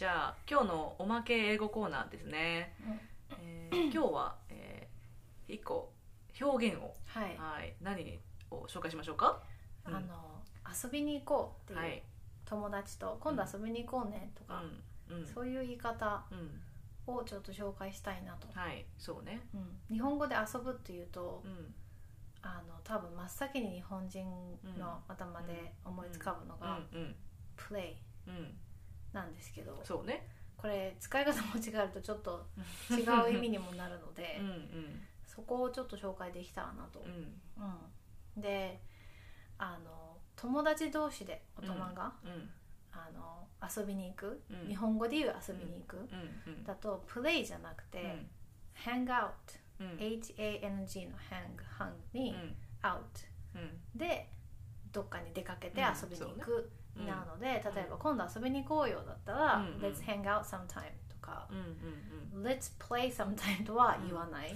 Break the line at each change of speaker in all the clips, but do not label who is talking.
じゃあ今日のおまけ英語コーナーですね、えー今日は、えー、1個表現を、
はい、
はい、何を紹介しましょうか？うん。
あの遊びに行こうっていう、
はい。
友達と今度遊びに行こうねとか、
うん。うん。
そういう言い方
うん。
をちょっと紹介したいなと、
はい。そうね。
うん、日本語で遊ぶっていうと、
うん。
あの多分真っ先に日本人の頭で思いつかぶのが、
うん。うん。
プレイ
うん
なんですけど
そうね。
これ使い方間違えるとちょっと違う意味にもなるので、
うんうん。
そこをちょっと紹介できたらなと。
う、ん。
うん、であの友達同士で大人が、
うん。
あの遊びに行く、
うん。
日本語で言う遊びに行く、だとプレイじゃなくて、hang out H-A-N-G の hang hang に、
うん。
out
うん。
でどっかに出かけて
うん。
遊びに行くなるので、例えば今度遊びに行こうよだったら、
うんうん。
Let's hang out sometime とか、
うんうん
let's play sometime とは言わない、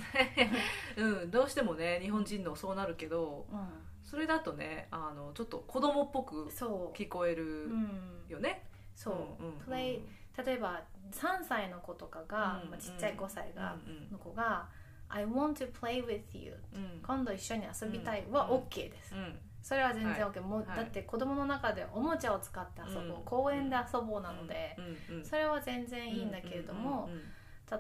うん。うん。どうしてもね日本人のそうなるけど
う
それだとねあのちょっと子供っぽく
ん、そう、
聞こえ
う
る
ん、
よね。
そう、
うんうんうん。
play 例えば3歳の子とかが、
うん
まあ、ちっちゃい5歳が、
うん。
の子が「I want to play with you.
うん」
今度一緒に遊びたいは
うん。
OK です、
うん。
それは全然
は
OK、もう
はい。
だって子供の中でおもちゃを使って遊ぼう、
うん。
公園で遊ぼうなので、それは全然いいんだけれども、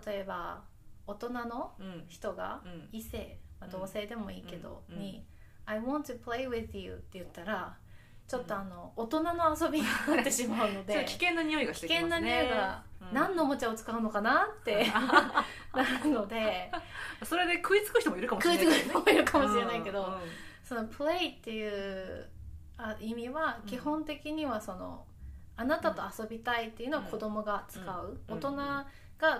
例えば大人の人が
うん。
異性、まあ、
うん
同性でもいいけど、
うん。
に「I want to play with you」って言ったらちょっとあの大人の遊びになってしまうので
と危険な匂いがして
危険な
きますね。
匂いが
うん。
何のおもちゃを使うのかなってなるので
それで食いつく人もいるかもし
食い
れない
つく人もいるかもしれないけど、
うん。うん
そのプレイっていうあ意味は
うん
基本的にはその、あなたと遊びたいっていうのは子供が使う、
うん。
大人が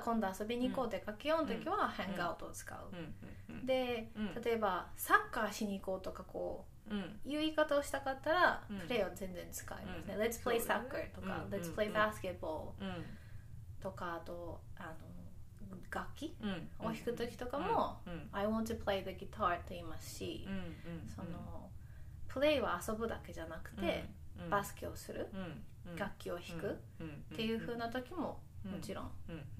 今度遊びに行こう出かけようの時はハングアウトを使う、で
うん。
例えばサッカーしに行こうとかこ
うん
ういう言い方をしたかったら、
うん。
プレイを全然使いますね、
うん。
Let's play soccer とか、
うん。
Let's
うん。
play basketball
うん。
とかあとあの楽器
うん。
を弾く時とかも、
うん。
I want to play the guitar と言いますし、そのプレイは遊ぶだけじゃなくて、
うん。
バスケをする、楽器を弾くっ
って
いう風な時ももちろん
ん。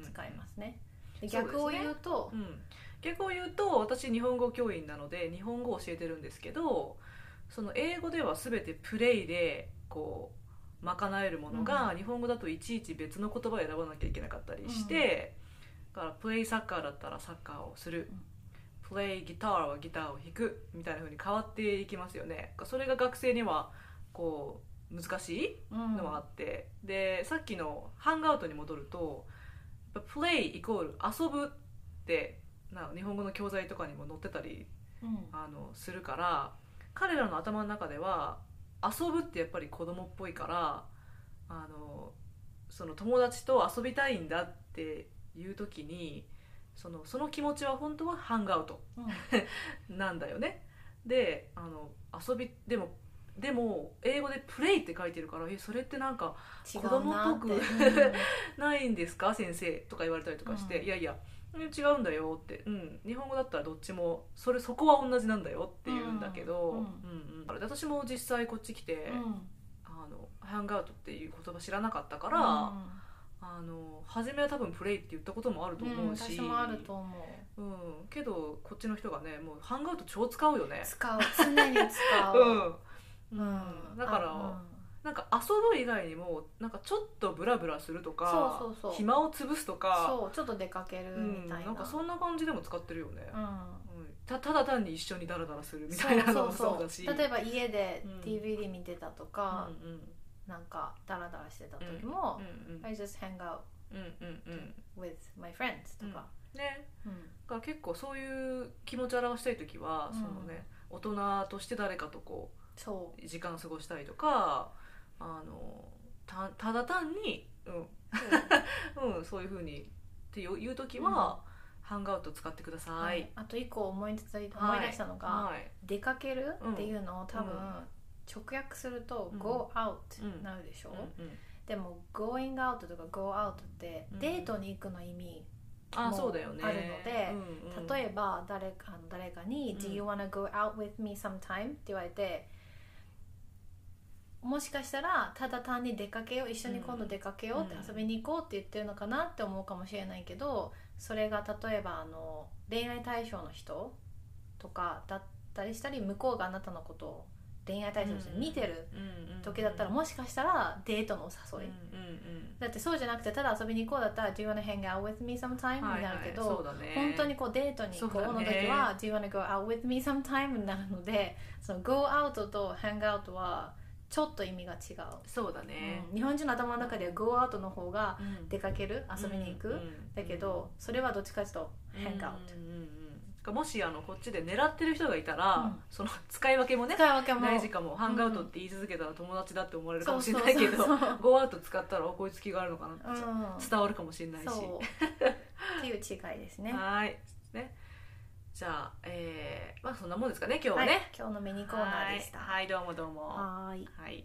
使いますね。逆を言うと
う、ん、逆を言うと私日本語教員なので日本語を教えてるんですけどその英語では全てプレイでこう賄えるものが、日本語だといちいち別の言葉を選ばなきゃいけなかったりして、だからプレイサッカーだったらサッカーをする、
うん。
プレイギターはギターを弾くみたいな風に変わっていきますよね。それが学生にはこう難しい
うん。
のはあって、でさっきのハングアウトに戻るとプレイイコール遊ぶってな日本語の教材とかにも載ってたり
うん。
あのするから彼らの頭の中では遊ぶってやっぱり子供っぽいからあのその友達と遊びたいんだっていう時にそのその気持ちは本当はハングアウト
うん。
なんだよね。であの遊びでもでも英語で「プレイ」って書いてるからえそれってなんか
違
子供
っ
ぽく
うん。
ないんですか先生とか言われたりとかして、
うん。
いやいやうん違うんだよって、うん、日本語だったらどっちもそれそこは同じなんだよって言うんだけど、
うん
うん。うんで私も実際こっち来て、
うん。
あのハングアウトっていう言葉知らなかったから、あの初めは多分プレイって言ったこともあると
うん
思うし、
私もあると思う。
うん、けどこっちの人がねもうハングアウト超使うよね。
使う。常に使う、
うん。
うん。
だから、
あ
なんか遊ぶ以外にもなんかちょっとブラブラするとか
そうそうそう。
暇を潰すと
うん
か
そうちょっと出かける
うん
みたいな、
なんかそんな感じでも使ってるよね、
うん。
うん。たただ単に一緒にダラダラするみたいなのもそうだし。
例えば家で
うん。
DVD 見てたとか、
うんうん。
なんかダラダラしてた時も、
うんうん
I just hang out
うんうんうん。
with my friends とか、
ね。
うん。
だから結構そういう気持ちを表したい時は、
うん。
そのね大人として誰かとこ
そう。
う時間過ごしたりとかあのたただ単に、うん。うん、そういうふうにっていう時は、ハンガウト使ってください、
はい、あと一個思いつい。思い出したのが、
はい。
出かけるっていうのを多分、
うん。
直訳すると
うん。
go out
うん
なるでしょ、
うんうん。
でも going out とか go out って
うん。
デートに行くの意味、
あ
も
そうだよね。
あるので
うんうん。
例えば誰か誰かに「
うん。
Do you wanna go out with me sometime?」って言われてもしかしたらただ単に出かけよう一緒に今度出かけようって
うん。
遊びに行こうって言ってるのかなって思うかもしれないけどそれが例えばあの恋愛対象の人とかだったりしたり向こうがあなたのことを恋愛対象として見てる時だったらもしかしたらデートのお誘い、だってそうじゃなくてただ遊びに行こうだったら「Do you wanna hang out with me sometime?」になるけど、本当にこうデートに行こうの時は「Do you wanna go out with me sometime?」になるのでその Go out と Hang out はちょっと意味が違う、
そうだね、
うん。日本人の頭の中では Go out の方が
うん。
出かける？遊びに行く、
うんうん
だけどそれはどっちかというと Hang out、
うんうんうん。もしあのこっちで狙ってる人がいたら、
うん。
その使い分けもね
使い分けも。
大事かも。ハンガウトって言い続けたら友達だって思われるかもしれないけど
そうそうそうそう。
ゴーアウト使ったらおこいつ気があるのかなって
うん。
伝わるかもしれないし、
っていう違いですね。
はい。ね。じゃあえー、まあそんなもんですかね今日は
はい
ね、
今日のミニコーナーでした。
はい。はいどうもどうも。
はーい。
はい